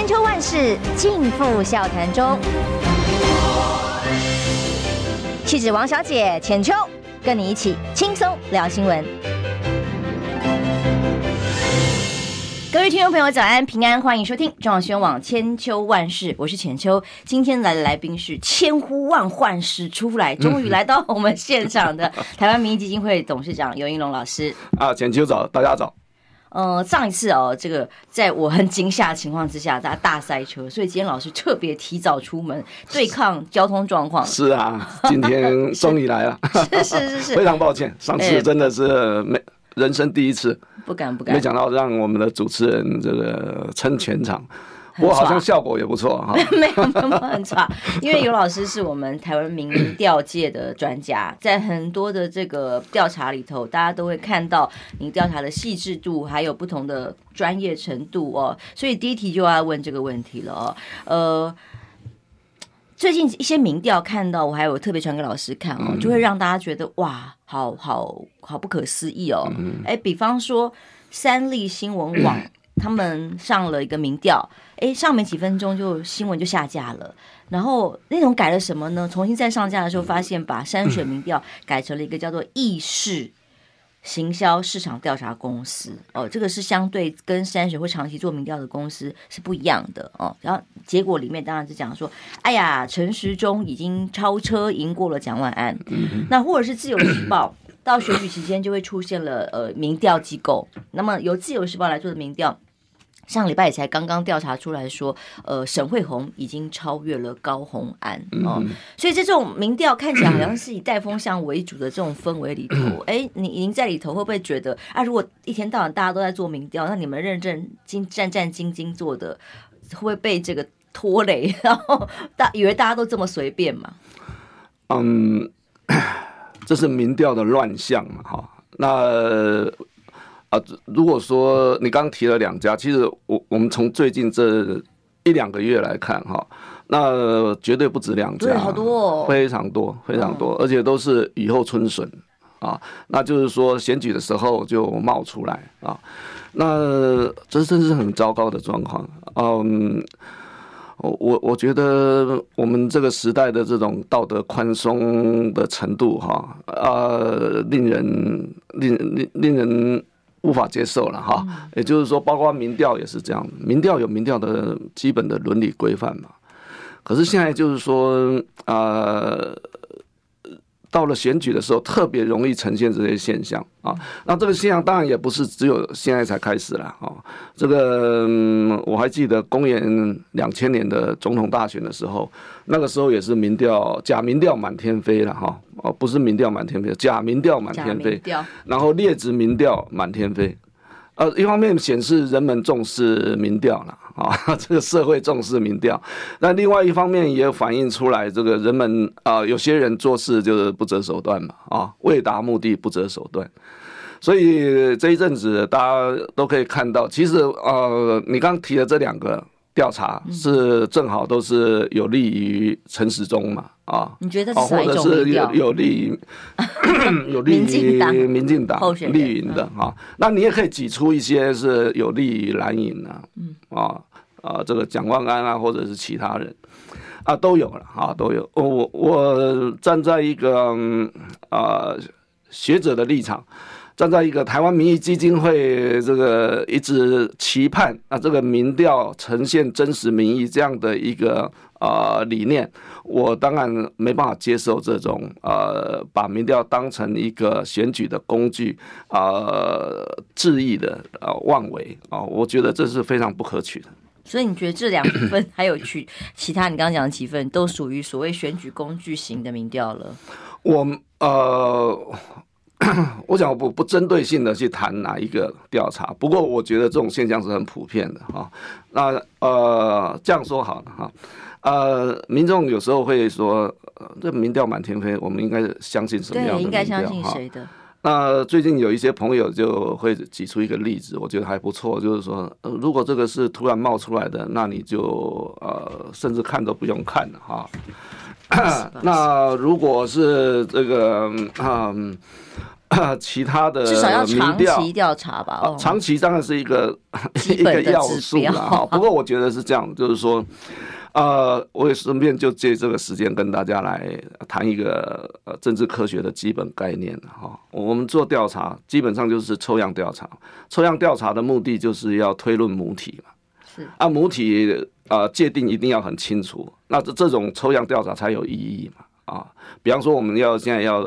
千秋万世尽付笑谈中。气质王小姐浅秋，跟你一起轻松聊新闻。各位听众朋友，早安平安，欢迎收听中广新闻网千秋万世，我是浅秋。今天来的来宾是千呼万唤始出来，终于来到我们现场的 台湾民意基金会董事长游盈隆老师。啊，浅秋早，大家早。呃，上一次哦，这个在我很惊吓的情况之下，大家大塞车，所以今天老师特别提早出门对抗交通状况。是啊，今天终于来了，是是是是，非常抱歉，上次真的是没。人生第一次，不敢不敢，没想到让我们的主持人这个撑全场，不过好像效果也不错哈。没有那么很差，因为尤老师是我们台湾民调界的专家，在很多的这个调查里头，大家都会看到你调查的细致度，还有不同的专业程度哦。所以第一题就要问这个问题了哦，呃。最近一些民调看到，我还有特别传给老师看哦，就会让大家觉得哇，好好好不可思议哦。哎，比方说三立新闻网他们上了一个民调，哎，上没几分钟就新闻就下架了，然后内容改了什么呢？重新再上架的时候，发现把山水民调改成了一个叫做意识。行销市场调查公司哦，这个是相对跟山水会长期做民调的公司是不一样的哦。然后结果里面当然是讲说，哎呀，陈时中已经超车赢过了蒋万安。那或者是自由时报到选举期间就会出现了呃民调机构，那么由自由时报来做的民调。上礼拜也才刚刚调查出来说，呃，沈慧虹已经超越了高虹安哦，嗯、所以这种民调看起来好像是以带风向为主的这种氛围里头，哎、嗯，你您在里头会不会觉得啊？如果一天到晚大家都在做民调，那你们认真、精战战兢兢做的，会不会被这个拖累？然后大以为大家都这么随便嘛？嗯，这是民调的乱象嘛？哈，那。啊，如果说你刚提了两家，其实我我们从最近这一两个月来看哈，那绝对不止两家，好多哦，非常多非常多，而且都是雨后春笋啊，那就是说选举的时候就冒出来啊，那这真是很糟糕的状况。嗯，我我我觉得我们这个时代的这种道德宽松的程度哈，呃，令人令令令人。无法接受了哈，也就是说，包括民调也是这样，民调有民调的基本的伦理规范嘛。可是现在就是说，呃，到了选举的时候，特别容易呈现这些现象啊。那这个现象当然也不是只有现在才开始了啊。这个我还记得公元两千年的总统大选的时候，那个时候也是民调假民调满天飞了哈。哦，不是民调满天飞，假民调满天飞，然后劣质民调满天飞，呃，一方面显示人们重视民调了啊，这个社会重视民调，那另外一方面也反映出来，这个人们啊、呃，有些人做事就是不择手段嘛，啊，为达目的不择手段，所以这一阵子大家都可以看到，其实呃，你刚提的这两个。调查是正好都是有利于陈时中嘛？啊，你觉得是或者是有有利于 有利于民进党绿营的啊？那你也可以挤出一些是有利于蓝营的，啊啊，啊这个蒋万安啊，或者是其他人啊，都有了啊，都有。我我站在一个啊学者的立场。站在一个台湾民意基金会这个一直期盼啊，这个民调呈现真实民意这样的一个呃理念，我当然没办法接受这种呃把民调当成一个选举的工具啊恣意的啊妄为啊，我觉得这是非常不可取的。所以你觉得这两份 还有去其他你刚刚讲的几份都属于所谓选举工具型的民调了？我呃。我想我不不针对性的去谈哪一个调查，不过我觉得这种现象是很普遍的哈。那呃这样说好了哈，呃民众有时候会说，这民调满天飞，我们应该相信什么样的民调？对，应该相信谁的？那最近有一些朋友就会举出一个例子，我觉得还不错，就是说，如果这个是突然冒出来的，那你就呃甚至看都不用看了哈。那如果是这个嗯。其他的至少要长期调查吧。哦，长期当然是一个 一个要素了。不过我觉得是这样，就是说。呃，我也顺便就借这个时间跟大家来谈一个呃政治科学的基本概念哈。我们做调查基本上就是抽样调查，抽样调查的目的就是要推论母体嘛。是啊，母体呃界定一定要很清楚，那这这种抽样调查才有意义嘛。啊，比方说我们要现在要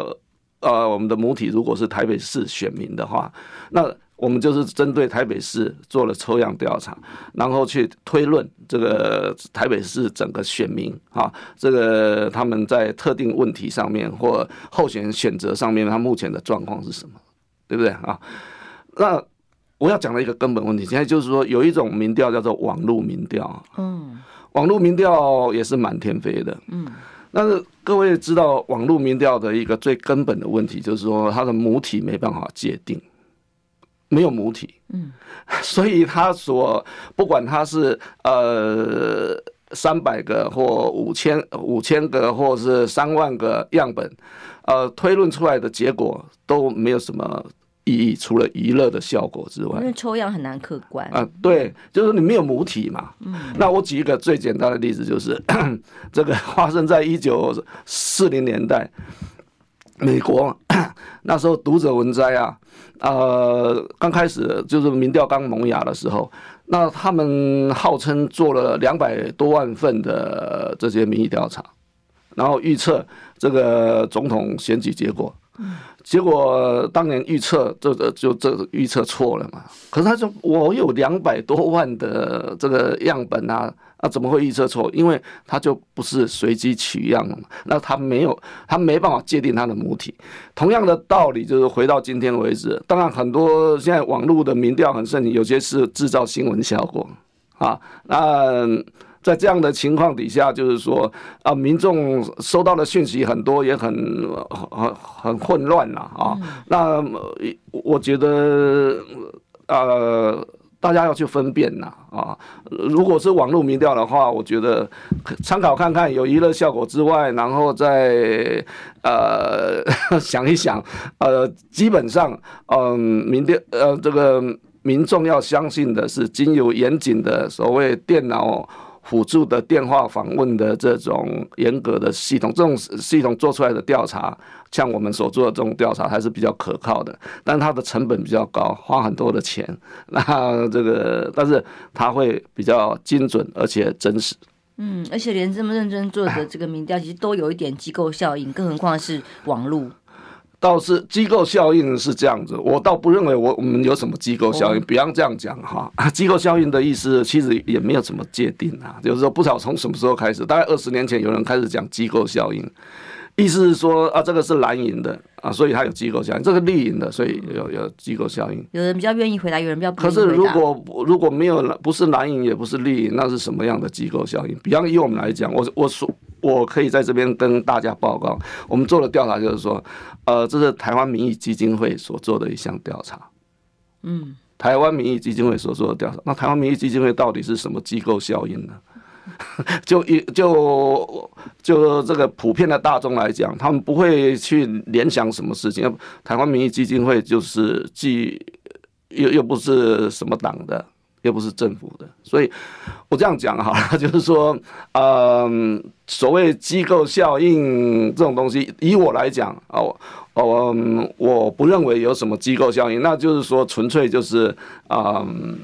呃我们的母体如果是台北市选民的话，那。我们就是针对台北市做了抽样调查，然后去推论这个台北市整个选民啊，这个他们在特定问题上面或候选人选择上面，他目前的状况是什么，对不对啊？那我要讲的一个根本问题，现在就是说有一种民调叫做网络民调，嗯，网络民调也是满天飞的，嗯，但是各位知道网络民调的一个最根本的问题，就是说它的母体没办法界定。没有母体，嗯，所以他所不管他是呃三百个或五千五千个或是三万个样本，呃推论出来的结果都没有什么意义，除了娱乐的效果之外。因为抽样很难客观啊，呃，对，就是你没有母体嘛。嗯，那我举一个最简单的例子，就是 这个发生在一九四零年代，美国 那时候读者文摘啊。呃，刚开始就是民调刚萌芽的时候，那他们号称做了两百多万份的这些民意调查，然后预测这个总统选举结果。结果当年预测这个就这预测错了嘛？可是他说我有两百多万的这个样本啊。那怎么会预测错？因为它就不是随机取样了嘛。那它没有，它没办法界定它的母体。同样的道理，就是回到今天为止，当然很多现在网络的民调很盛行，有些是制造新闻效果啊。那在这样的情况底下，就是说啊，民众收到的讯息很多，也很很很混乱了啊。那我觉得呃。大家要去分辨呐啊！如果是网络民调的话，我觉得参考看看，有娱乐效果之外，然后再呃 想一想，呃，基本上，嗯，民调呃这个民众要相信的是经由严谨的所谓电脑辅助的电话访问的这种严格的系统，这种系统做出来的调查，像我们所做的这种调查还是比较可靠的，但它的成本比较高，花很多的钱。那这个，但是它会比较精准而且真实。嗯，而且连这么认真做的这个民调，其实都有一点机构效应，更何况是网络。倒是机构效应是这样子，我倒不认为我我们有什么机构效应。比方这样讲哈，机构效应的意思其实也没有怎么界定啊，就是说不知道从什么时候开始，大概二十年前有人开始讲机构效应，意思是说啊，这个是蓝营的啊，所以它有机构效应；这个绿营的，所以有有机构效应。有人比较愿意回答，有人比较不愿意回答。可是如果如果没有不是蓝营也不是绿营，那是什么样的机构效应？比方以我们来讲，我我说。我可以在这边跟大家报告，我们做的调查就是说，呃，这是台湾民意基金会所做的一项调查。嗯，台湾民意基金会所做的调查，那台湾民意基金会到底是什么机构效应呢？就一就就这个普遍的大众来讲，他们不会去联想什么事情。台湾民意基金会就是既又又不是什么党的。又不是政府的，所以我这样讲哈，就是说，嗯，所谓机构效应这种东西，以我来讲啊，我我我不认为有什么机构效应，那就是说，纯粹就是嗯。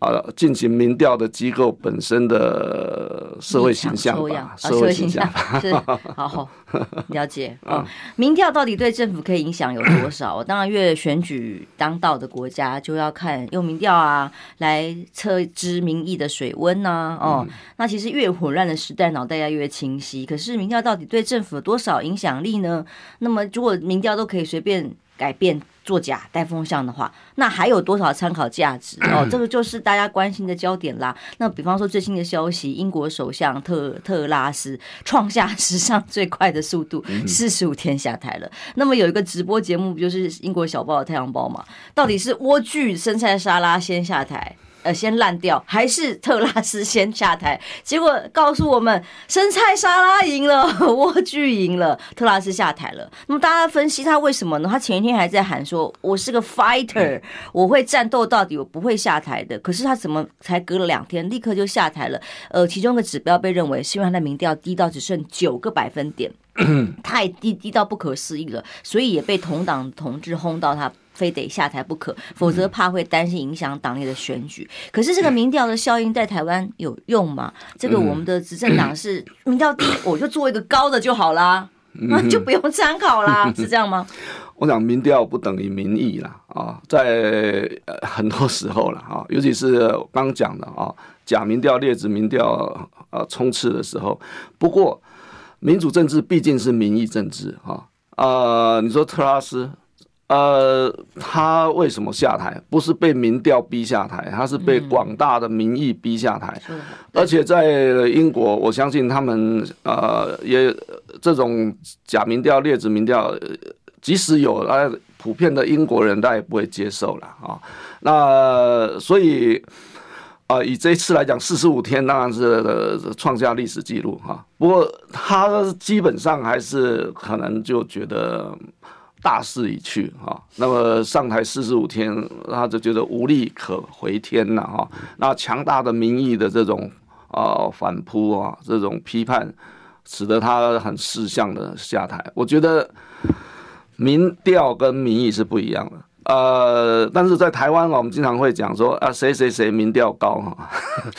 啊，进行民调的机构本身的社会形象吧，社会形象是好好 了解哦。民调到底对政府可以影响有多少？当然，越选举当道的国家就要看用民调啊来测知民意的水温呐。哦，那其实越混乱的时代，脑袋要越清晰。可是民调到底对政府有多少影响力呢？那么如果民调都可以随便改变，作假带风向的话，那还有多少参考价值哦？这个就是大家关心的焦点啦。那比方说最新的消息，英国首相特特拉斯创下史上最快的速度，四十五天下台了。那么有一个直播节目，不就是英国小报的《太阳报》嘛？到底是莴苣生菜沙拉先下台，呃先烂掉，还是特拉斯先下台？结果告诉我们，生菜沙拉赢了，莴苣赢了，特拉斯下台了。那么大家分析他为什么呢？他前一天还在喊说：“我是个 fighter，我会战斗到底，我不会下台的。”可是他怎么才隔了两天，立刻就下台了？呃，其中一个指标被认为是因为他的民调低到只剩九个百分点。太低，低到不可思议了，所以也被同党同志轰到他非得下台不可，否则怕会担心影响党内的选举。可是这个民调的效应在台湾有用吗？这个我们的执政党是 民调低，我就做一个高的就好啦，那 就不用参考啦，是这样吗？我想民调不等于民意啦，啊，在很多时候了啊，尤其是刚讲的啊，假民调、劣质民调啊充斥的时候，不过。民主政治毕竟是民意政治啊，呃，你说特拉斯，呃，他为什么下台？不是被民调逼下台，他是被广大的民意逼下台。而且在英国，我相信他们呃也这种假民调、劣质民调，即使有，呃，普遍的英国人他也不会接受了啊。那所以。啊、呃，以这一次来讲，四十五天当然是创下历史记录哈。不过他基本上还是可能就觉得大势已去哈。那么上台四十五天，他就觉得无力可回天了哈。那强大的民意的这种啊反扑啊，这种批判，使得他很识相的下台。我觉得民调跟民意是不一样的。呃，但是在台湾，我们经常会讲说啊，谁谁谁民调高哈，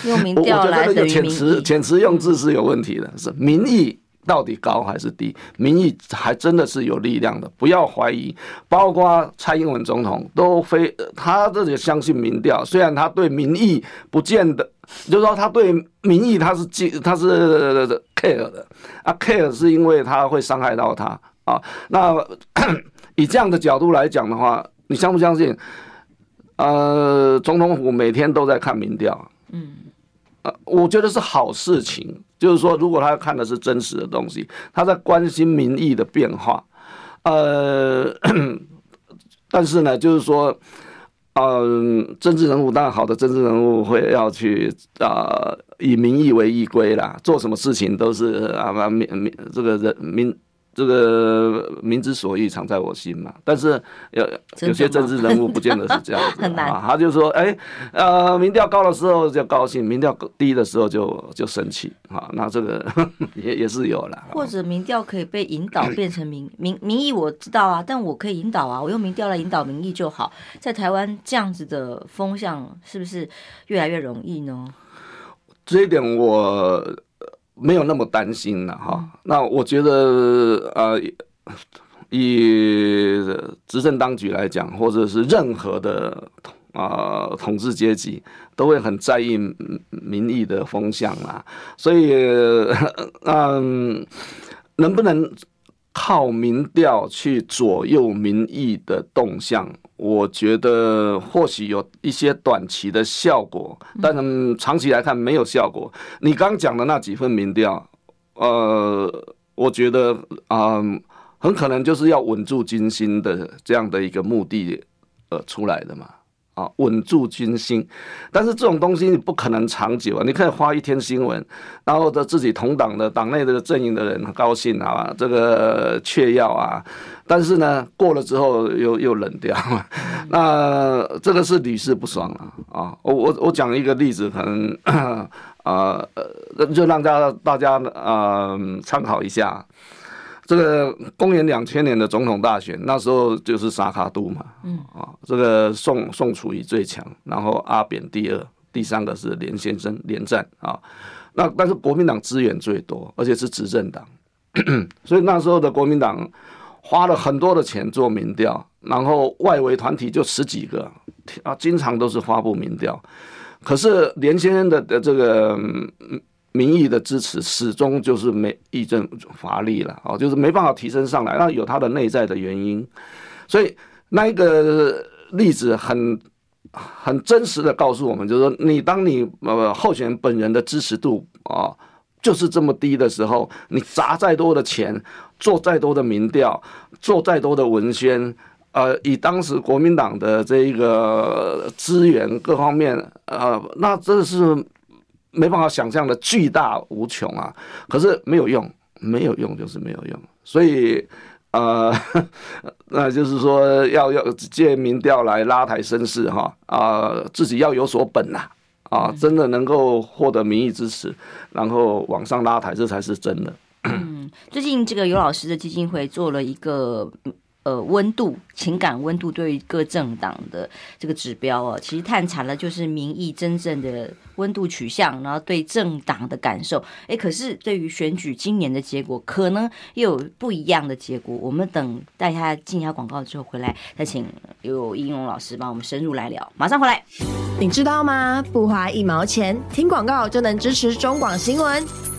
用民调来的遣词遣词用字是有问题的，是民意到底高还是低？民意还真的是有力量的，不要怀疑。包括蔡英文总统都非他这里相信民调，虽然他对民意不见得，就是说他对民意他是记 他是 care 的啊，care 是因为他会伤害到他啊。那以这样的角度来讲的话。你相不相信？呃，总统府每天都在看民调，嗯，呃，我觉得是好事情。就是说，如果他看的是真实的东西，他在关心民意的变化，呃，但是呢，就是说，嗯、呃，政治人物当然好的政治人物会要去啊、呃，以民意为依归啦，做什么事情都是啊民民这个人民。这个民之所欲，常在我心嘛。但是有有些政治人物不见得是这样子啊。他就说，哎，呃，民调高的时候就高兴，民调低的时候就就生气啊。那这个 也也是有了。或者民调可以被引导变成民民民意，我知道啊，但我可以引导啊，我用民调来引导民意就好。在台湾这样子的风向是不是越来越容易呢？这一点我。没有那么担心了哈。那我觉得呃，以执政当局来讲，或者是任何的啊、呃、统治阶级，都会很在意民意的风向啊。所以嗯，能不能靠民调去左右民意的动向？我觉得或许有一些短期的效果，但是长期来看没有效果。你刚讲的那几份民调，呃，我觉得啊、呃，很可能就是要稳住军心的这样的一个目的，呃，出来的嘛。啊，稳住军心，但是这种东西你不可能长久啊！你可以发一天新闻，然后的自己同党的党内的阵营的人很高兴啊，这个确要啊，但是呢，过了之后又又冷掉，那这个是屡试不爽啊！啊，我我我讲一个例子，可能啊呃，就让大家大家啊参考一下。这个公元两千年的总统大选，那时候就是萨卡都嘛，嗯。啊，这个宋宋楚瑜最强，然后阿扁第二，第三个是连先生连战啊，那但是国民党资源最多，而且是执政党，所以那时候的国民党花了很多的钱做民调，然后外围团体就十几个啊，经常都是发布民调，可是连先生的的这个。民意的支持始终就是没议政乏力了哦，就是没办法提升上来，那有它的内在的原因，所以那一个例子很很真实的告诉我们，就是说你当你呃候选人本人的支持度啊就是这么低的时候，你砸再多的钱，做再多的民调，做再多的文宣呃，以当时国民党的这一个资源各方面，呃，那这是没办法想象的巨大无穷啊。可是没有用，没有用就是没有用。所以，呃，那就是说要要借民调来拉抬声势哈啊，自己要有所本呐啊，啊，真的能够获得民意支持，然后往上拉抬，这才是真的。嗯，最近这个尤老师的基金会做了一个呃温度情感温度对于各政党的这个指标哦，其实探查了就是民意真正的温度取向，然后对政党的感受。哎，可是对于选举今年的结果，可能又有不一样的结果。我们等待他进一下广告之后回来，再请有英勇老师帮我们深入来聊。马上回来，你知道吗？不花一毛钱，听广告就能支持中广新闻。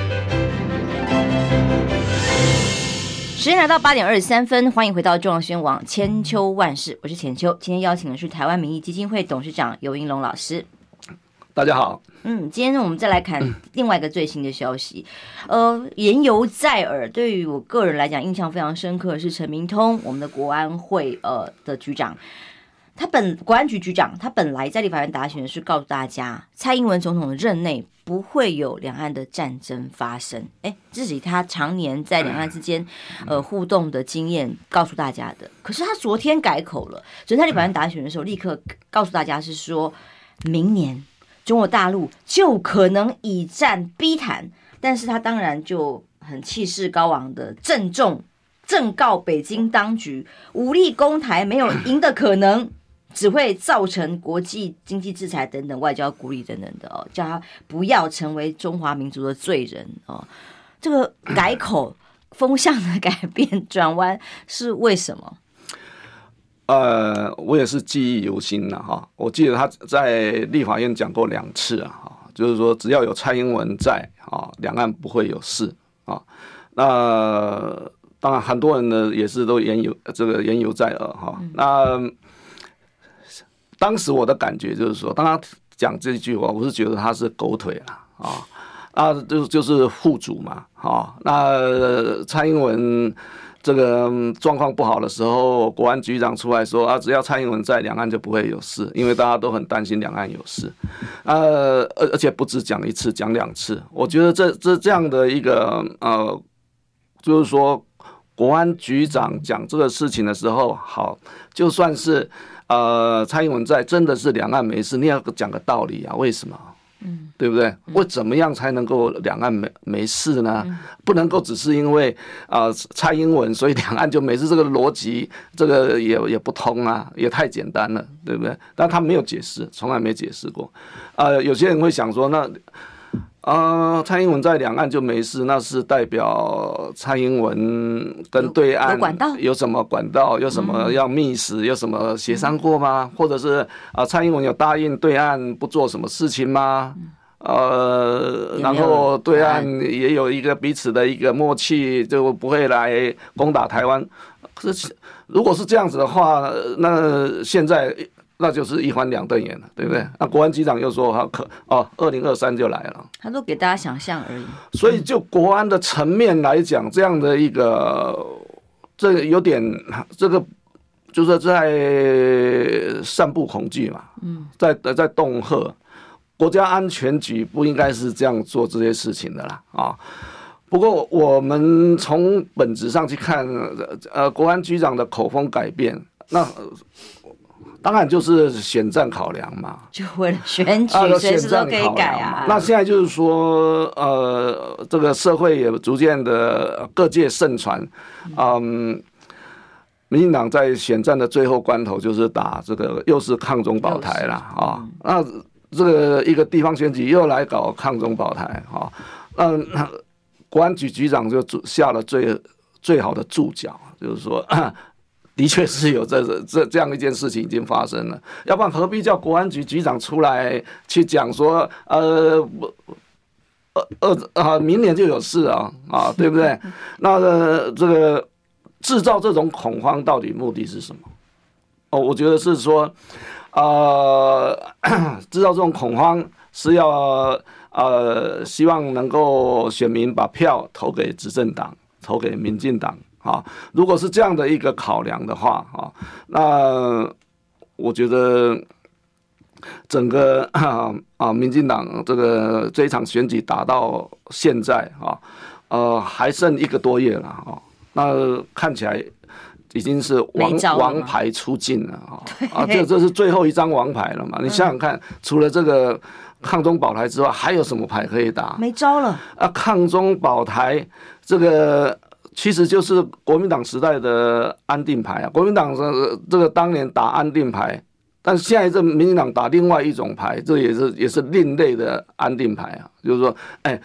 时间来到八点二十三分，欢迎回到中央新闻网千秋万世，我是浅秋。今天邀请的是台湾民意基金会董事长尤英龙老师。大家好，嗯，今天呢，我们再来看另外一个最新的消息。呃，言犹在耳，对于我个人来讲，印象非常深刻的是陈明通，我们的国安会呃的局长。他本国安局局长，他本来在立法院答询的是告诉大家，蔡英文总统的任内不会有两岸的战争发生。哎，自己他常年在两岸之间呃互动的经验告诉大家的。可是他昨天改口了，昨天在立法院答询的时候，立刻告诉大家是说，明年中国大陆就可能以战逼谈。但是他当然就很气势高昂的郑重正告北京当局，武力攻台没有赢的可能。只会造成国际经济制裁等等外交孤立等等的哦，叫他不要成为中华民族的罪人哦。这个改口风向的改变转弯是为什么？呃，我也是记忆犹新的哈。我记得他在立法院讲过两次啊，哈，就是说只要有蔡英文在啊，两岸不会有事啊。那当然很多人呢也是都言犹这个言犹在耳哈。那当时我的感觉就是说，当他讲这句话，我是觉得他是狗腿了啊，啊，就就是护主嘛，啊，那蔡英文这个状况不好的时候，国安局长出来说啊，只要蔡英文在，两岸就不会有事，因为大家都很担心两岸有事，呃，而而且不止讲一次，讲两次，我觉得这这这样的一个呃，就是说国安局长讲这个事情的时候，好，就算是。呃，蔡英文在真的是两岸没事，你要讲个道理啊？为什么？嗯，对不对？我怎么样才能够两岸没没事呢？不能够只是因为啊、呃、蔡英文，所以两岸就没事，这个逻辑这个也也不通啊，也太简单了，对不对？但他没有解释，从来没解释过。呃，有些人会想说那。啊、呃，蔡英文在两岸就没事，那是代表蔡英文跟对岸有什么管道，有什么要密使，有什么协商过吗？嗯、或者是啊，蔡英文有答应对岸不做什么事情吗？呃，然后对岸也有一个彼此的一个默契，就不会来攻打台湾。可是如果是这样子的话，那现在。那就是一翻两瞪眼了，对不对？那国安局长又说他可哦，二零二三就来了。他都给大家想象而已。所以就国安的层面来讲，这样的一个，这个有点这个，就是在散布恐惧嘛。嗯，在在恫吓，国家安全局不应该是这样做这些事情的啦啊。不过我们从本质上去看，呃，国安局长的口风改变，那。当然就是选战考量嘛，就为了选举，随时都可以改啊。那现在就是说，呃，这个社会也逐渐的各界盛传，嗯，民进党在选战的最后关头，就是打这个又是抗中保台了啊。那这个一个地方选举又来搞抗中保台啊，嗯，国安局局长就下了最最好的注脚，就是说。的确是有这这这样一件事情已经发生了，要不然何必叫国安局局长出来去讲说，呃，呃呃啊，明年就有事啊啊，对不对？那个这个制造这种恐慌到底目的是什么？哦，我觉得是说，呃，制造这种恐慌是要呃，希望能够选民把票投给执政党，投给民进党啊。如果是这样的一个考量的话啊，那我觉得。整个啊 啊，民进党这个这一场选举打到现在啊，呃，还剩一个多月了啊，那看起来已经是王王牌出尽了啊 啊，这这是最后一张王牌了嘛？你想想看，除了这个抗中保台之外，还有什么牌可以打？没招了啊！抗中保台这个其实就是国民党时代的安定牌啊，国民党这这个当年打安定牌。但是现在这民进党打另外一种牌，这也是也是另类的安定牌啊，就是说，哎，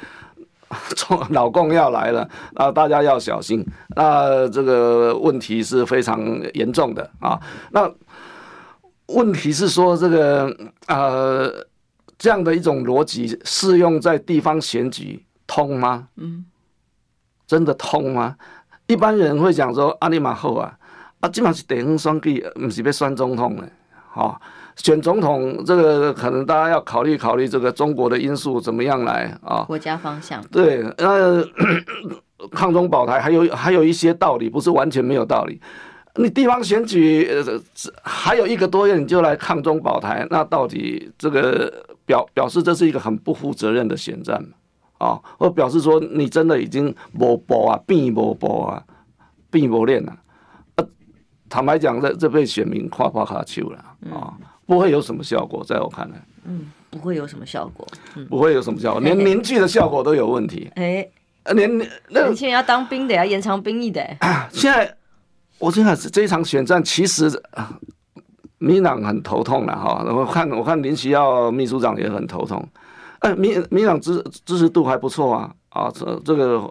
老共要来了啊，大家要小心，那这个问题是非常严重的啊。那问题是说，这个呃，这样的一种逻辑适用在地方选举通吗？嗯，真的通吗？一般人会讲说，阿里马后啊，啊，基本上是地方选举，不是要选总统的。啊，选总统这个可能大家要考虑考虑这个中国的因素怎么样来啊？国家方向对，呃，抗中保台还有还有一些道理，不是完全没有道理。你地方选举呃还有一个多月你就来抗中保台，那到底这个表表示这是一个很不负责任的选战啊？或表示说你真的已经无步啊，变无步啊，变无练了。坦白讲，这这被选民夸夸卡丘了啊，不会有什么效果，在我看来，嗯，不会有什么效果，嗯、不会有什么效果，连凝聚的效果都有问题。哎，连那年轻人要当兵的，要延长兵役的。现在，我现在这一场选战，其实民进党很头痛了哈。我看，我看林奇耀秘书长也很头痛。哎，民民进党支支持度还不错啊。啊，这这个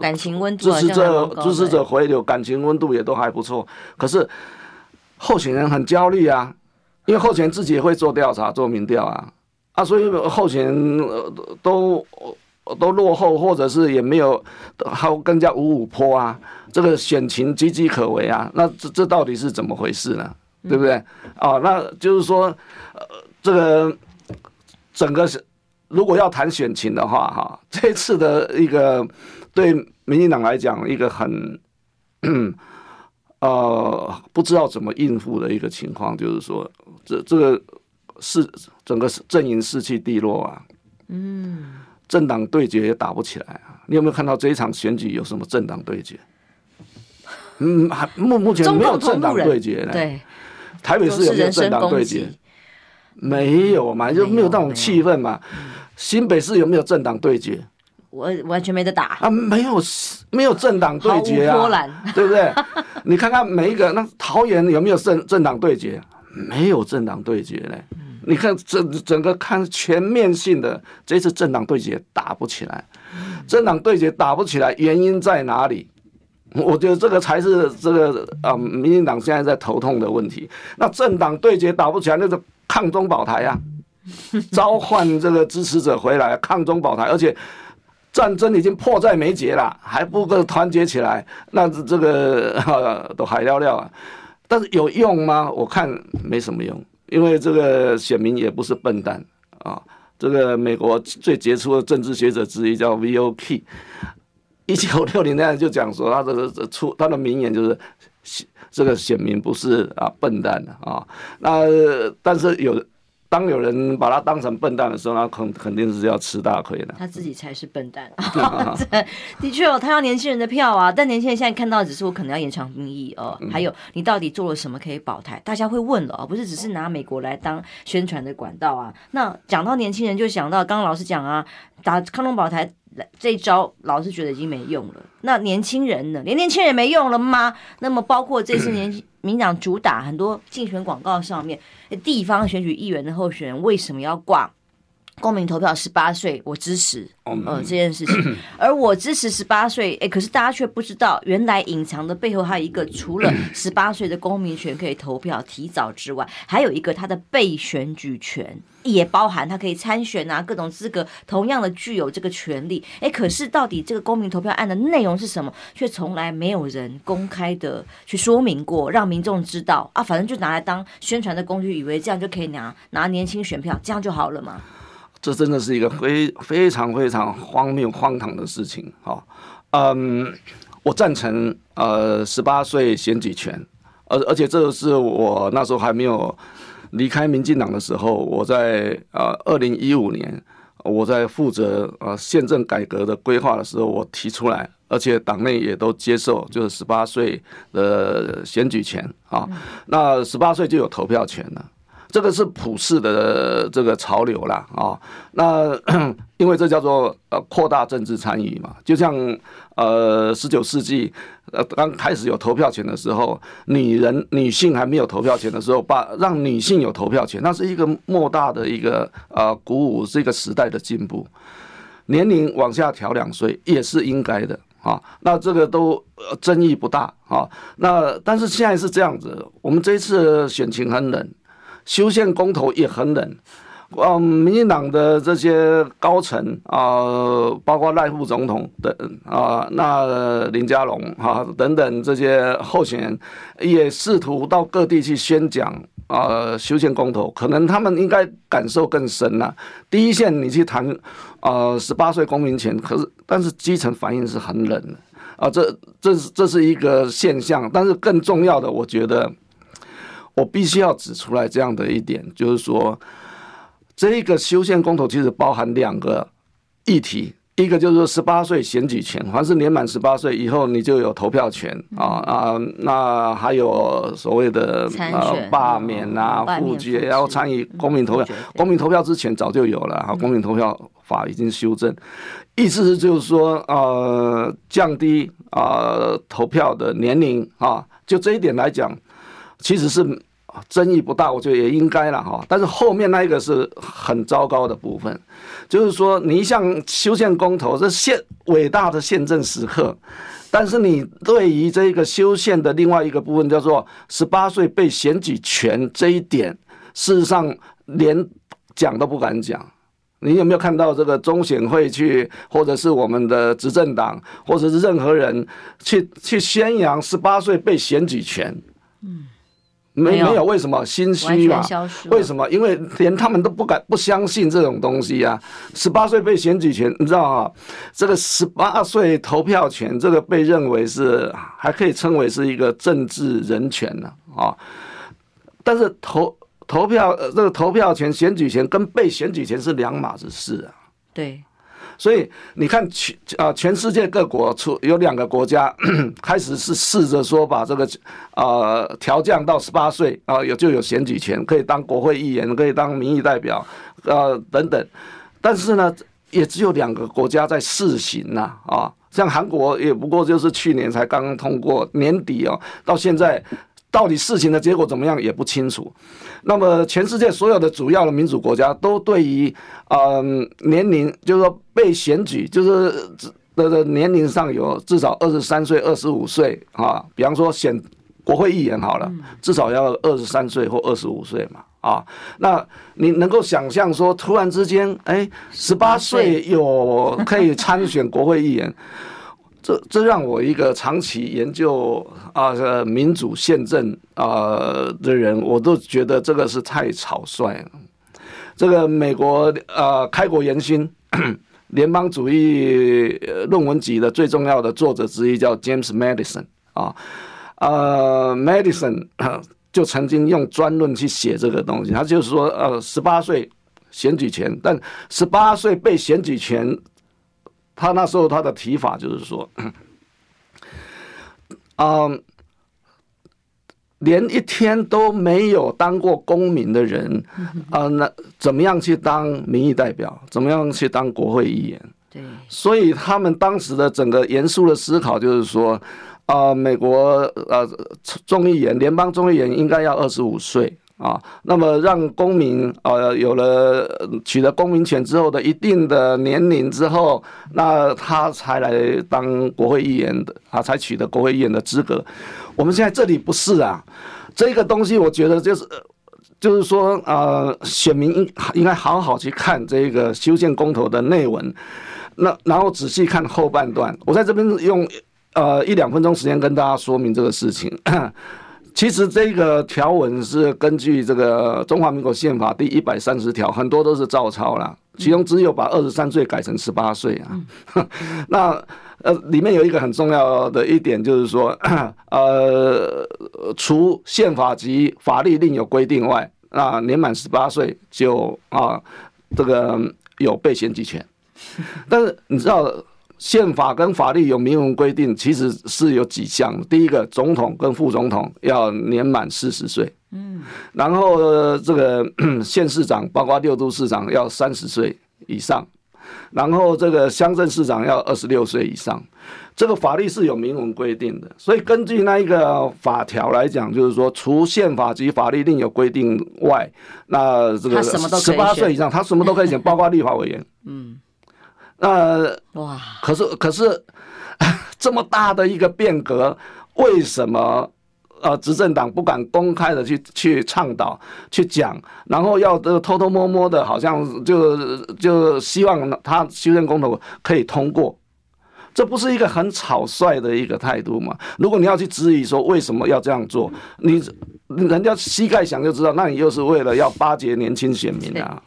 感情温度，支持者支持者回流，感情温度也都还不错。可是候选人很焦虑啊，因为候选人自己也会做调查、做民调啊，啊，所以候选人都都落后，或者是也没有，还更加五五坡啊，这个选情岌岌可危啊。那这这到底是怎么回事呢？对不对？啊，那就是说，呃，这个整个是。如果要谈选情的话，哈，这次的一个对民进党来讲一个很，呃，不知道怎么应付的一个情况，就是说，这这个是整个阵营士气低落啊，嗯，政党对决也打不起来啊。你有没有看到这一场选举有什么政党对决？嗯，还目目前没有政党对决呢。对，台北市有没有政党对决？没有嘛，就没有那种气氛嘛。新北市有没有政党对决？我完全没得打啊！没有，没有政党对决啊，对不对？你看看每一个，那桃园有没有政政党对决？没有政党对决嘞。你看整整个看全面性的这次政党对决打不起来，政党对决打不起来，原因在哪里？我觉得这个才是这个啊，民进党现在在头痛的问题。那政党对决打不起来，那是抗中保台啊。召唤这个支持者回来抗中保台，而且战争已经迫在眉睫了，还不够团结起来，那这个 都还了了啊！但是有用吗？我看没什么用，因为这个选民也不是笨蛋啊。这个美国最杰出的政治学者之一叫 V.O.K，一九六零年就讲说他的出他的名言就是这个选民不是啊笨蛋啊。那但是有。当有人把他当成笨蛋的时候，那肯肯定是要吃大亏的。他自己才是笨蛋。的确哦，他要年轻人的票啊，但年轻人现在看到的只是我可能要延长兵役哦，还有你到底做了什么可以保台？大家会问了哦，不是只是拿美国来当宣传的管道啊。那讲到年轻人，就想到刚刚老师讲啊，打康龙保台这一招，老师觉得已经没用了。那年轻人呢？连年轻人也没用了吗？那么包括这次年轻。民党主打很多竞选广告上面，地方选举议员的候选人为什么要挂？公民投票十八岁，我支持，呃，这件事情。而我支持十八岁，哎，可是大家却不知道，原来隐藏的背后还有一个，除了 十八岁的公民权可以投票提早之外，还有一个他的被选举权，也包含他可以参选啊，各种资格，同样的具有这个权利。哎，可是到底这个公民投票案的内容是什么，却从来没有人公开的去说明过，让民众知道啊，反正就拿来当宣传的工具，以为这样就可以拿拿年轻选票，这样就好了嘛。这真的是一个非非常非常荒谬荒唐的事情，哈，嗯，我赞成呃十八岁选举权，而而且这是我那时候还没有离开民进党的时候，我在呃二零一五年我在负责呃宪政改革的规划的时候，我提出来，而且党内也都接受，就是十八岁的选举权啊，那十八岁就有投票权了。这个是普世的这个潮流啦，啊，那 因为这叫做呃扩大政治参与嘛，就像呃十九世纪呃刚开始有投票权的时候，女人女性还没有投票权的时候，把让女性有投票权，那是一个莫大的一个呃鼓舞，这个时代的进步。年龄往下调两岁也是应该的啊，那这个都争议不大啊。那但是现在是这样子，我们这一次选情很冷。修宪公投也很冷，嗯，民进党的这些高层啊，包括赖副总统的啊，那林佳龙啊等等这些候选人，也试图到各地去宣讲啊，修宪公投，可能他们应该感受更深了。第一线你去谈啊，十八岁公民权，可是但是基层反应是很冷的啊，这这是这是一个现象，但是更重要的，我觉得。我必须要指出来这样的一点，就是说，这个修宪公投其实包含两个议题，一个就是说十八岁选举权，凡是年满十八岁以后，你就有投票权啊啊，那还有所谓的呃罢免啊、复决，然后参与公民投票。公民投票之前早就有了哈，公民投票法已经修正，意思是就是说呃降低啊投票的年龄啊，就这一点来讲。其实是争议不大，我觉得也应该了哈。但是后面那一个是很糟糕的部分，就是说你一项修宪公投，这宪伟大的宪政时刻，但是你对于这个修宪的另外一个部分叫做十八岁被选举权这一点，事实上连讲都不敢讲。你有没有看到这个中选会去，或者是我们的执政党，或者是任何人去去宣扬十八岁被选举权？嗯。没没有为什么心虚嘛？为什么？因为连他们都不敢不相信这种东西啊！十八岁被选举权，你知道啊？这个十八岁投票权，这个被认为是还可以称为是一个政治人权呢啊！但是投投票这个投票权、选举权跟被选举权是两码子事啊。对。所以你看全啊，全世界各国出有两个国家 开始是试着说把这个呃调降到十八岁啊，有就有选举权，可以当国会议员，可以当民意代表，呃等等。但是呢，也只有两个国家在试行呐啊，像韩国也不过就是去年才刚刚通过，年底哦，到现在。到底事情的结果怎么样也不清楚。那么，全世界所有的主要的民主国家都对于嗯年龄，就是说被选举，就是的的年龄上有至少二十三岁、二十五岁啊。比方说选国会议员好了，至少要二十三岁或二十五岁嘛啊。那你能够想象说，突然之间，哎，十八岁有可以参选国会议员？这这让我一个长期研究啊民主宪政啊的人，我都觉得这个是太草率了。这个美国啊开国元勋联邦主义论文集的最重要的作者之一叫 James Madison 啊，呃 Madison 就曾经用专论去写这个东西，他就是说呃十八岁选举权，但十八岁被选举权。他那时候他的提法就是说，嗯，连一天都没有当过公民的人，啊，那怎么样去当民意代表？怎么样去当国会议员？对，所以他们当时的整个严肃的思考就是说，啊，美国呃众议员联邦众议员应该要二十五岁啊，那么让公民呃有了取得公民权之后的一定的年龄之后，那他才来当国会议员的啊，才取得国会议员的资格。我们现在这里不是啊，这个东西我觉得就是就是说呃，选民应应该好好去看这个修宪公投的内文，那然后仔细看后半段。我在这边用呃一两分钟时间跟大家说明这个事情。其实这个条文是根据这个中华民国宪法第一百三十条，很多都是照抄了，其中只有把二十三岁改成十八岁啊。那呃，里面有一个很重要的一点就是说，呃，除宪法及法律另有规定外，那，年满十八岁就啊，这个有被选举权。但是你知道？宪法跟法律有明文规定，其实是有几项。第一个，总统跟副总统要年满四十岁，嗯，然后这个县市长，包括六都市长要三十岁以上，然后这个乡镇市长要二十六岁以上。这个法律是有明文规定的，所以根据那一个法条来讲，就是说，除宪法及法律另有规定外，那这个十八岁以上，他什么都可以选，包括立法委员，嗯。那哇，可是可是 这么大的一个变革，为什么呃执政党不敢公开的去去倡导去讲，然后要这个偷偷摸摸的，好像就就希望他修宪公投可以通过，这不是一个很草率的一个态度吗？如果你要去质疑说为什么要这样做，你人家膝盖想就知道，那你又是为了要巴结年轻选民啊。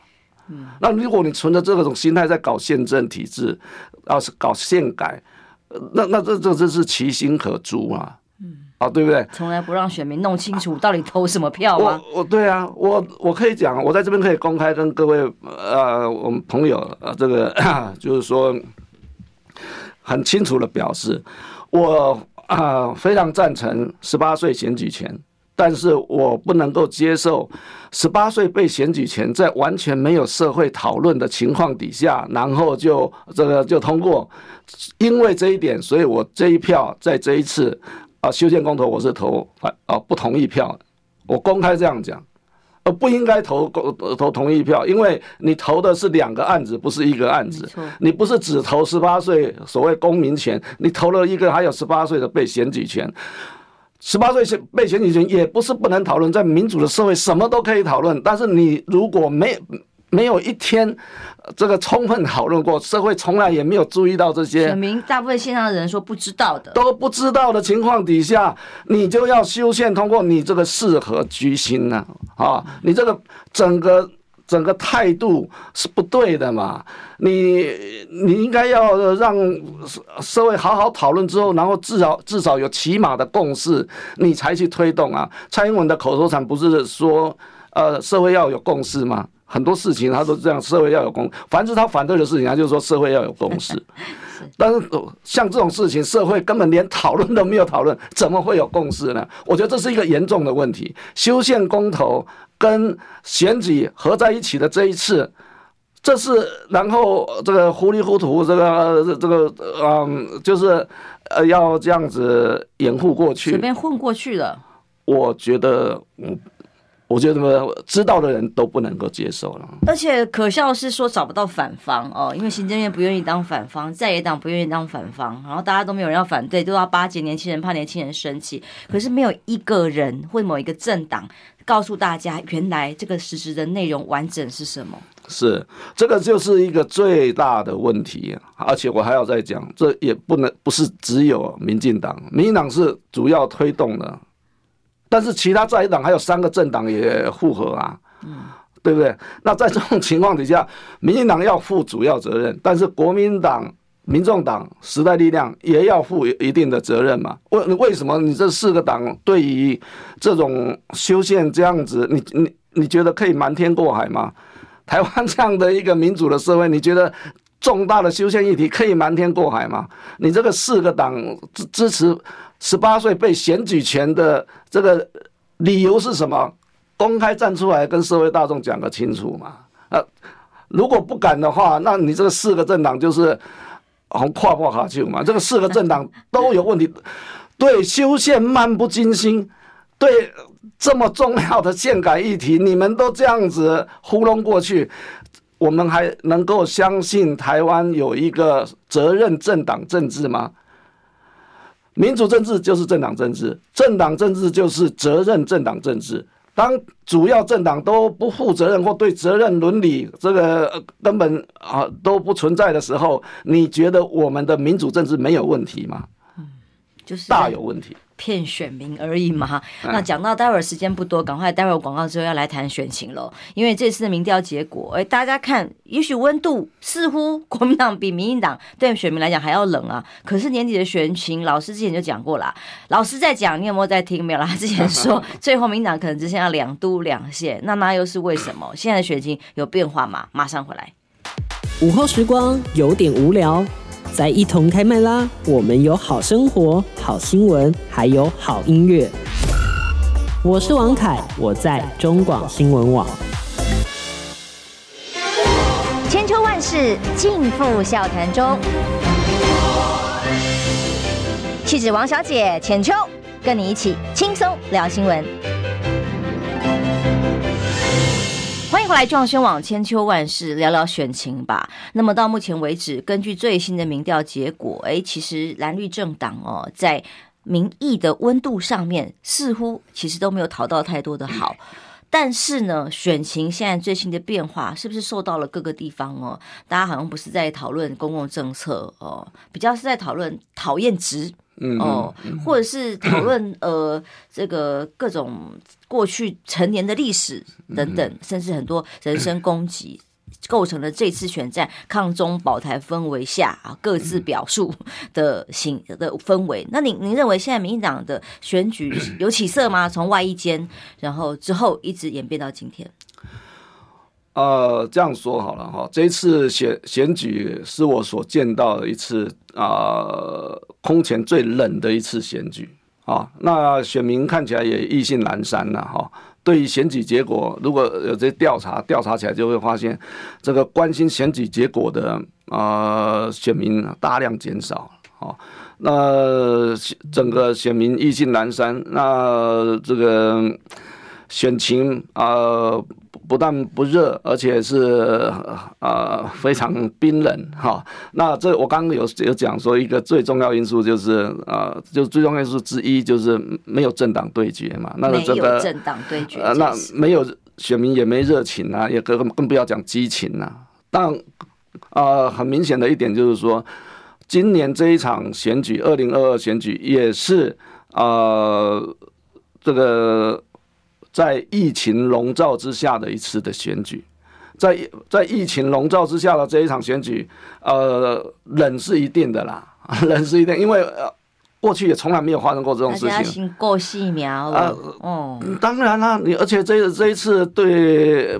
嗯，那如果你存着这种心态在搞宪政体制，要是搞宪改，那那这这这是其心可诛啊，嗯，啊，对不对？从来不让选民弄清楚到底投什么票吗？我我对啊，我我可以讲，我在这边可以公开跟各位呃我们朋友呃这个 就是说很清楚的表示，我啊、呃、非常赞成十八岁选举权。但是我不能够接受十八岁被选举权，在完全没有社会讨论的情况底下，然后就这个就通过。因为这一点，所以我这一票在这一次啊修宪公投，我是投反啊不同意票。我公开这样讲，呃不应该投投同意票，因为你投的是两个案子，不是一个案子。你不是只投十八岁所谓公民权，你投了一个还有十八岁的被选举权。十八岁选被选举权也不是不能讨论，在民主的社会什么都可以讨论。但是你如果没没有一天这个充分讨论过，社会从来也没有注意到这些，选民大部分线上的人说不知道的，都不知道的情况底下，你就要修宪通过，你这个适合居心呢？啊，你这个整个。整个态度是不对的嘛？你你应该要让社会好好讨论之后，然后至少至少有起码的共识，你才去推动啊。蔡英文的口头禅不是说，呃，社会要有共识吗？很多事情他都这样，社会要有共，凡是他反对的事情，他就说社会要有共识。但是像这种事情，社会根本连讨论都没有讨论，怎么会有共识呢？我觉得这是一个严重的问题。修宪公投。跟选举合在一起的这一次，这是然后这个糊里糊涂，这个这个嗯，就是呃要这样子掩护过去，随便混过去的。我觉得，我我觉得知道的人都不能够接受了。而且可笑是说找不到反方哦，因为行政院不愿意当反方，在野党不愿意当反方，然后大家都没有人要反对，都要巴结年轻人，怕年轻人生气。可是没有一个人或某一个政党。告诉大家，原来这个实质的内容完整是什么？是这个就是一个最大的问题，而且我还要再讲，这也不能不是只有民进党，民进党是主要推动的，但是其他在野党还有三个政党也附和啊，嗯，对不对？那在这种情况底下，民进党要负主要责任，但是国民党。民众党、时代力量也要负一定的责任嘛？为为什么你这四个党对于这种修宪这样子，你你你觉得可以瞒天过海吗？台湾这样的一个民主的社会，你觉得重大的修宪议题可以瞒天过海吗？你这个四个党支支持十八岁被选举权的这个理由是什么？公开站出来跟社会大众讲个清楚嘛？呃，如果不敢的话，那你这四个政党就是。红跨不下去嘛？这个四个政党 都有问题，对修宪漫不经心，对这么重要的宪改议题，你们都这样子糊弄过去，我们还能够相信台湾有一个责任政党政治吗？民主政治就是政党政治，政党政治就是责任政党政治。当主要政党都不负责任或对责任伦理这个根本啊都不存在的时候，你觉得我们的民主政治没有问题吗？嗯，就是大有问题。骗选民而已嘛。那讲到待会儿时间不多，赶快待会儿广告之后要来谈选情了。因为这次的民调结果，哎，大家看，也许温度似乎国民党比民进党对选民来讲还要冷啊。可是年底的选情，老师之前就讲过了。老师在讲，你有没有在听？没有啦。他之前说，最后民党可能只剩下两都两县，那那又是为什么？现在的选情有变化吗？马上回来。午后时光有点无聊。再一同开麦啦！我们有好生活、好新闻，还有好音乐。我是王凯，我在中广新闻网。千秋万世尽付笑谈中。气质王小姐浅秋，跟你一起轻松聊新闻。迎回来，壮轩网千秋万世聊聊选情吧。那么到目前为止，根据最新的民调结果，哎，其实蓝绿政党哦，在民意的温度上面，似乎其实都没有讨到太多的好。但是呢，选情现在最新的变化，是不是受到了各个地方哦？大家好像不是在讨论公共政策哦，比较是在讨论讨厌值。嗯哦，或者是讨论呃 这个各种过去成年的历史等等，甚至很多人身攻击，构成了这次选战抗中保台氛围下啊各自表述的形的氛围。那您您认为现在民进党的选举有起色吗？从外一间，然后之后一直演变到今天。呃，这样说好了哈，这一次选选举是我所见到的一次啊、呃，空前最冷的一次选举啊。那选民看起来也意兴阑珊了哈。对于选举结果，如果有这些调查，调查起来就会发现，这个关心选举结果的啊、呃、选民大量减少啊。那整个选民意兴阑珊，那这个选情啊。呃不但不热，而且是呃非常冰冷哈。那这我刚刚有有讲说，一个最重要因素就是呃，就最重要因素之一就是没有政党对决嘛。那这个政党对决，呃，那没有选民也没热情啊，也更更不要讲激情了。但呃，很明显的一点就是说，今年这一场选举，二零二二选举也是呃这个。在疫情笼罩之下的一次的选举，在在疫情笼罩之下的这一场选举，呃，冷是一定的啦，冷是一定，因为呃，过去也从来没有发生过这种事情。过细苗啊，哦，当然啦，你而且这这一次对，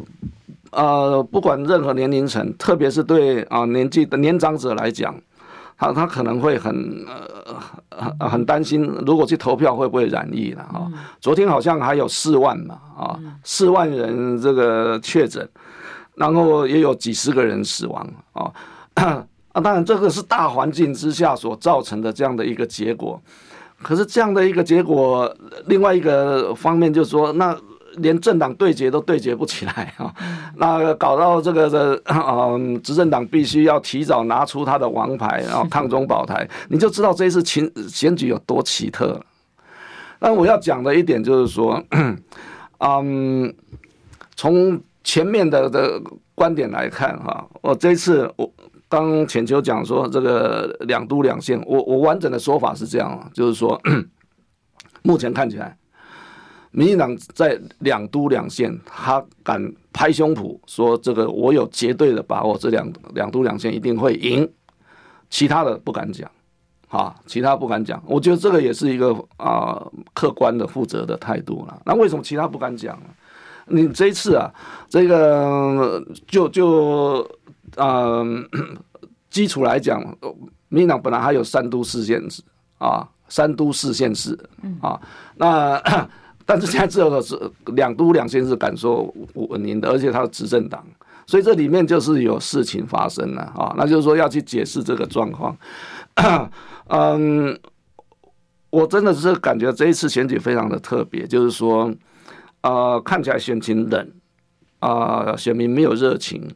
呃，不管任何年龄层，特别是对啊、呃、年纪的年长者来讲。他他可能会很呃很很担心，如果去投票会不会染疫了啊？昨天好像还有四万嘛啊，四万人这个确诊，然后也有几十个人死亡啊 啊！当然这个是大环境之下所造成的这样的一个结果，可是这样的一个结果，另外一个方面就是说那。连政党对决都对决不起来啊！那搞到这个的，嗯，执政党必须要提早拿出他的王牌，然后抗中保台，你就知道这一次情选举有多奇特。那我要讲的一点就是说，嗯，从前面的的观点来看哈，我这一次我刚浅秋讲说这个两都两县，我我完整的说法是这样，就是说，目前看起来。民进党在两都两县，他敢拍胸脯说：“这个我有绝对的把握，这两两都两县一定会赢。”其他的不敢讲，啊，其他不敢讲。我觉得这个也是一个啊客观的、负责的态度了。那为什么其他不敢讲呢？你这一次啊，这个就就啊基础来讲，民进党本来还有三都四县制啊，三都四县市啊，那。但是现在这个是两都两县是敢说稳赢的，而且他是执政党，所以这里面就是有事情发生了啊，那就是说要去解释这个状况。嗯，我真的是感觉这一次选举非常的特别，就是说呃，看起来选情冷，啊、呃，选民没有热情，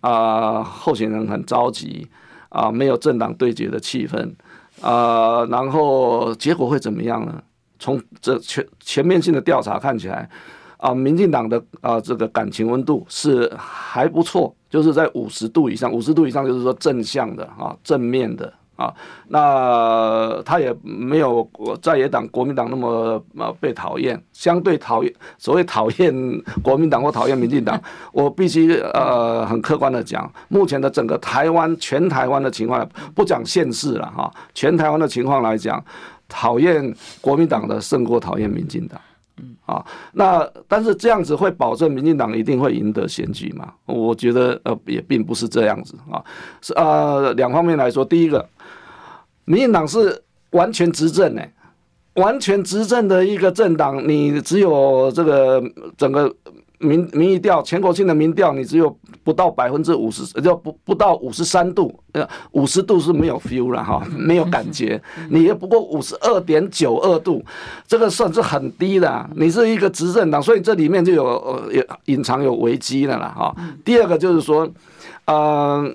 啊、呃，候选人很着急，啊、没有政党对决的气氛，啊、然后结果会怎么样呢？从这全全面性的调查看起来，啊、呃，民进党的啊、呃、这个感情温度是还不错，就是在五十度以上，五十度以上就是说正向的啊，正面的。啊，那他也没有在野党国民党那么呃被讨厌，相对讨厌所谓讨厌国民党或讨厌民进党，我必须呃很客观的讲，目前的整个台湾全台湾的情况，不讲县市了哈，全台湾的情况来讲，讨厌国民党的胜过讨厌民进党。嗯啊，那但是这样子会保证民进党一定会赢得选举吗？我觉得呃也并不是这样子啊，是呃两方面来说，第一个，民进党是完全执政呢，完全执政的一个政党，你只有这个整个。民民意调全国性的民调，你只有不到百分之五十，就不不到五十三度，呃，五十度是没有 feel 了哈，没有感觉。你也不过五十二点九二度，这个算是很低的。你是一个执政党，所以这里面就有呃有隐藏有危机的了哈。第二个就是说，呃。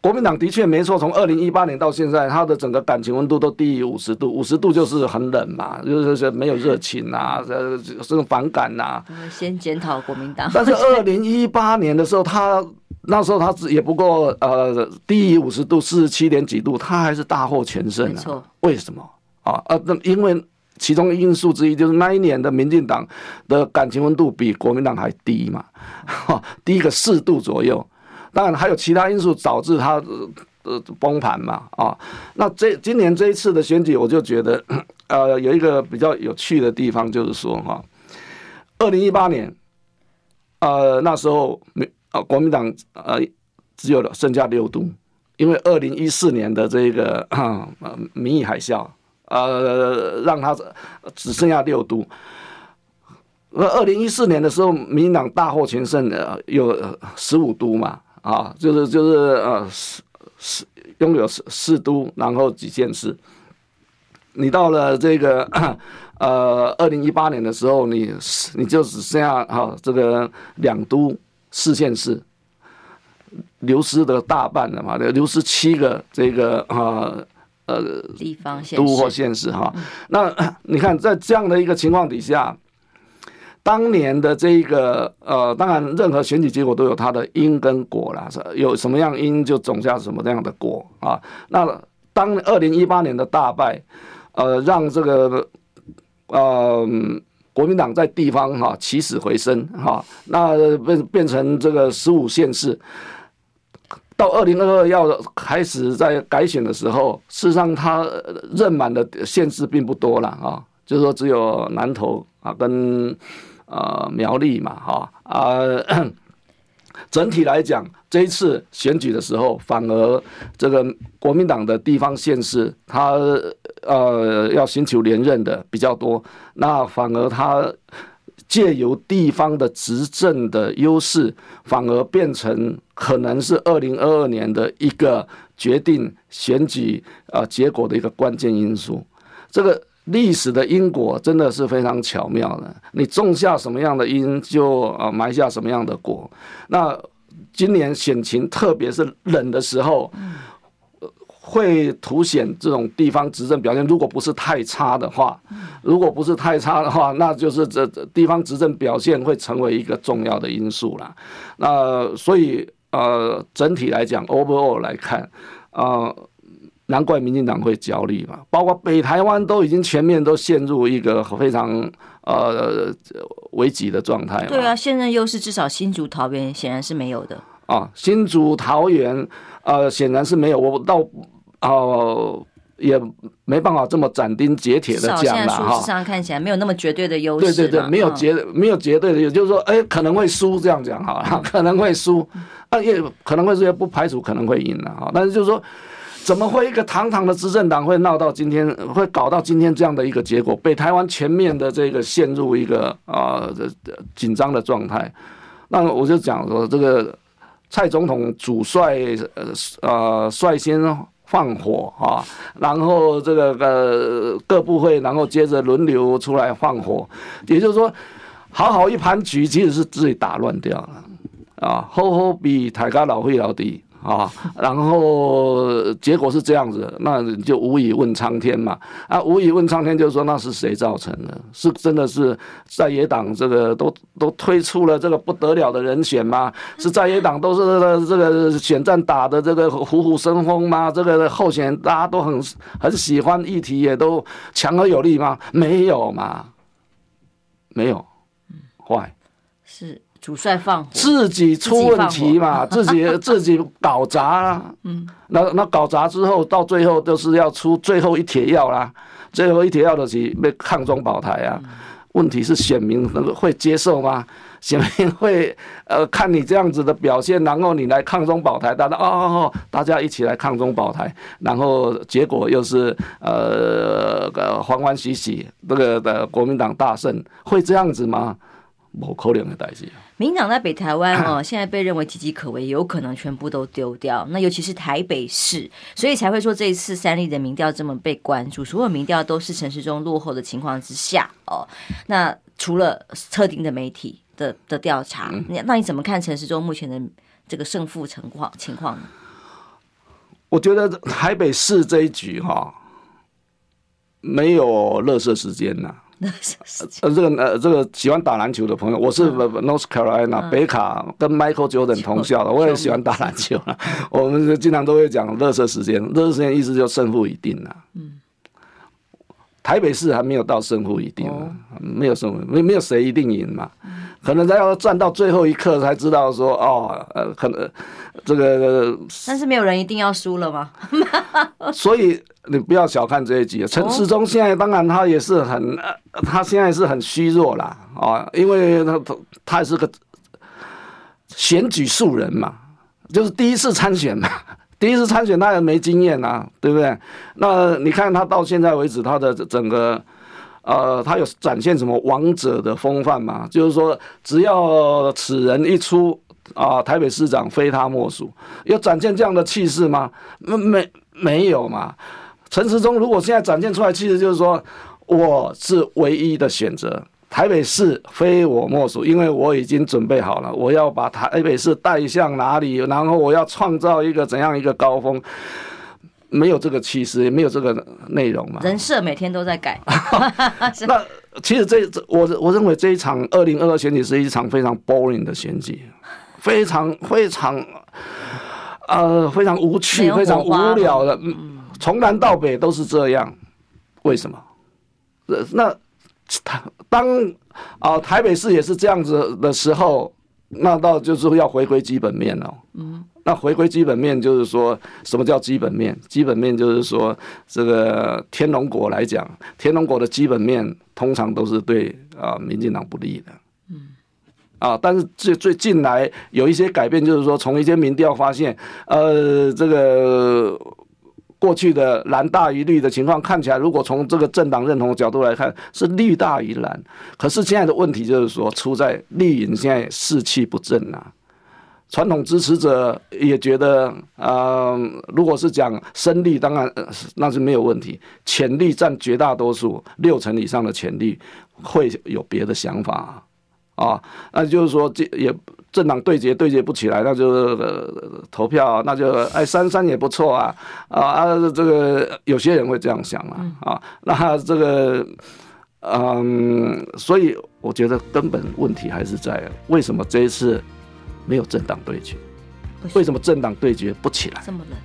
国民党的确没错，从二零一八年到现在，他的整个感情温度都低于五十度，五十度就是很冷嘛，就是没有热情啊，呃，这种反感呐、啊。先检讨国民党。但是二零一八年的时候，他那时候他也不过呃低于五十度，四十七点几度，他还是大获全胜啊。没错。为什么啊？呃，那因为其中因素之一就是那一年的民进党的感情温度比国民党还低嘛，低个四度左右。当然还有其他因素导致它呃崩盘嘛啊，那这今年这一次的选举，我就觉得呃有一个比较有趣的地方，就是说哈，二零一八年呃那时候民呃国民党呃只有剩下六都，因为二零一四年的这个呃民意海啸呃让他只剩下六都。那二零一四年的时候，民进党大获全胜的有十五都嘛。啊，就是就是呃，四四拥有四四都，然后几县市。你到了这个呃二零一八年的时候，你你就只剩下哈这个两都四县市，流失的大半了嘛，流失七个这个啊呃地方县都或县市哈。那你看在这样的一个情况底下。当年的这个呃，当然任何选举结果都有它的因跟果啦，有什么样因就种下什么样的果啊。那当二零一八年的大败，呃，让这个呃国民党在地方哈、起死回生哈、那变变成这个十五县市，到二零二二要开始在改选的时候，事实上他任满的县市并不多了啊，就是说只有南投啊跟。呃，苗栗嘛，哈啊，整体来讲，这一次选举的时候，反而这个国民党的地方县市，他呃要寻求连任的比较多，那反而他借由地方的执政的优势，反而变成可能是二零二二年的一个决定选举啊结果的一个关键因素，这个。历史的因果真的是非常巧妙的，你种下什么样的因，就啊埋下什么样的果。那今年选情，特别是冷的时候，会凸显这种地方执政表现。如果不是太差的话，如果不是太差的话，那就是这地方执政表现会成为一个重要的因素了。那所以呃，整体来讲，overall 来看，啊、呃。难怪民进党会焦虑嘛，包括北台湾都已经全面都陷入一个非常呃危急的状态。对啊，现任优势至少新竹桃园显然是没有的啊，新竹桃园呃显然是没有，我到哦、呃、也没办法这么斩钉截铁的讲了哈。上看起来没有那么绝对的优势。对对对，没有绝、嗯、没有绝对的，也就是说，哎，可能会输这样讲哈，可能会输，啊也可能会输，也不排除可能会赢了哈，但是就是说。怎么会一个堂堂的执政党会闹到今天，会搞到今天这样的一个结果？北台湾全面的这个陷入一个啊紧张的状态。那我就讲说，这个蔡总统主帅呃呃率先放火啊，然后这个呃各部会，然后接着轮流出来放火，也就是说。好好一盘局，其实是自己打乱掉了啊！好好比大家老会老弟。啊，然后结果是这样子，那你就无以问苍天嘛。啊，无以问苍天，就是说那是谁造成的？是真的是在野党这个都都推出了这个不得了的人选吗？是在野党都是这个选战打的这个虎虎生风吗？这个候选人大家都很很喜欢，议题也都强而有力吗？没有嘛，没有，坏是。主帅放火，自己出问题嘛，自己自己，搞砸了。嗯，那那搞砸之后，到最后都是要出最后一帖药啦。最后一帖药的是被抗中保台啊。嗯、问题是选民能够会接受吗？选民会呃看你这样子的表现，然后你来抗中保台，大家哦哦哦，大家一起来抗中保台，然后结果又是呃欢欢喜喜，这个的国民党大胜，会这样子吗？不可能的代志。民党在北台湾哦，现在被认为岌岌可危，有可能全部都丢掉。那尤其是台北市，所以才会说这一次三立的民调这么被关注。所有民调都是城市中落后的情况之下哦。那除了特定的媒体的的调查，那那你怎么看城市中目前的这个胜负情况情况呢？我觉得台北市这一局哈，没有垃圾时间呐。呃，这个呃，这个喜欢打篮球的朋友，我是 North Carolina、嗯、北卡跟 Michael Jordan 同校的，我也喜欢打篮球了。我们就经常都会讲热射时间，热射时间意思就胜负已定了。嗯，台北市还没有到胜负已定，哦、没有胜负，没没有谁一定赢嘛。可能他要站到最后一刻才知道说哦，呃，可能这个，但是没有人一定要输了吗？所以你不要小看这一局，陈世忠现在当然他也是很，他现在是很虚弱啦啊，因为他他他也是个选举素人嘛，就是第一次参选嘛，第一次参选他也没经验啊，对不对？那你看他到现在为止他的整个。呃，他有展现什么王者的风范吗？就是说，只要此人一出啊、台北市长非他莫属。有展现这样的气势吗？没没有嘛。陈时中如果现在展现出来气势，就是说我是唯一的选择，台北市非我莫属，因为我已经准备好了，我要把台北市带向哪里，然后我要创造一个怎样一个高峰。没有这个气势，也没有这个内容嘛。人设每天都在改。那其实这这，我我认为这一场二零二二选举是一场非常 boring 的选举，非常非常呃非常无趣、非常无聊的。嗯，从南到北都是这样，为什么？那台当啊、呃、台北市也是这样子的时候，那到就是要回归基本面了。嗯。那回归基本面就是说，什么叫基本面？基本面就是说，这个天龙国来讲，天龙国的基本面通常都是对啊民进党不利的。嗯，啊，但是最最近来有一些改变，就是说从一些民调发现，呃，这个过去的蓝大于绿的情况看起来，如果从这个政党认同的角度来看，是绿大于蓝。可是现在的问题就是说，出在绿营现在士气不振啊。传统支持者也觉得，呃，如果是讲生力，当然那是没有问题。潜力占绝大多数，六成以上的潜力会有别的想法啊。那就是说，这也政党对决对决不起来，那就、呃、投票，那就哎三三也不错啊啊啊！这个有些人会这样想啊啊。那这个嗯，所以我觉得根本问题还是在为什么这一次。没有政党对决，为什么政党对决不起来？这么冷，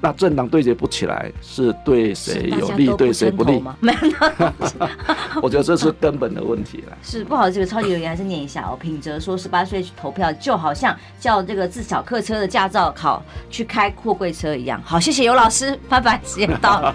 那政党对决不起来是对谁有利，对谁不利吗？没有，我觉得这是根本的问题了。是不好意思，这个超级留言还是念一下哦。品哲说，十八岁去投票就好像叫这个自小客车的驾照考去开货柜车一样。好，谢谢尤老师，拜拜，时间到了。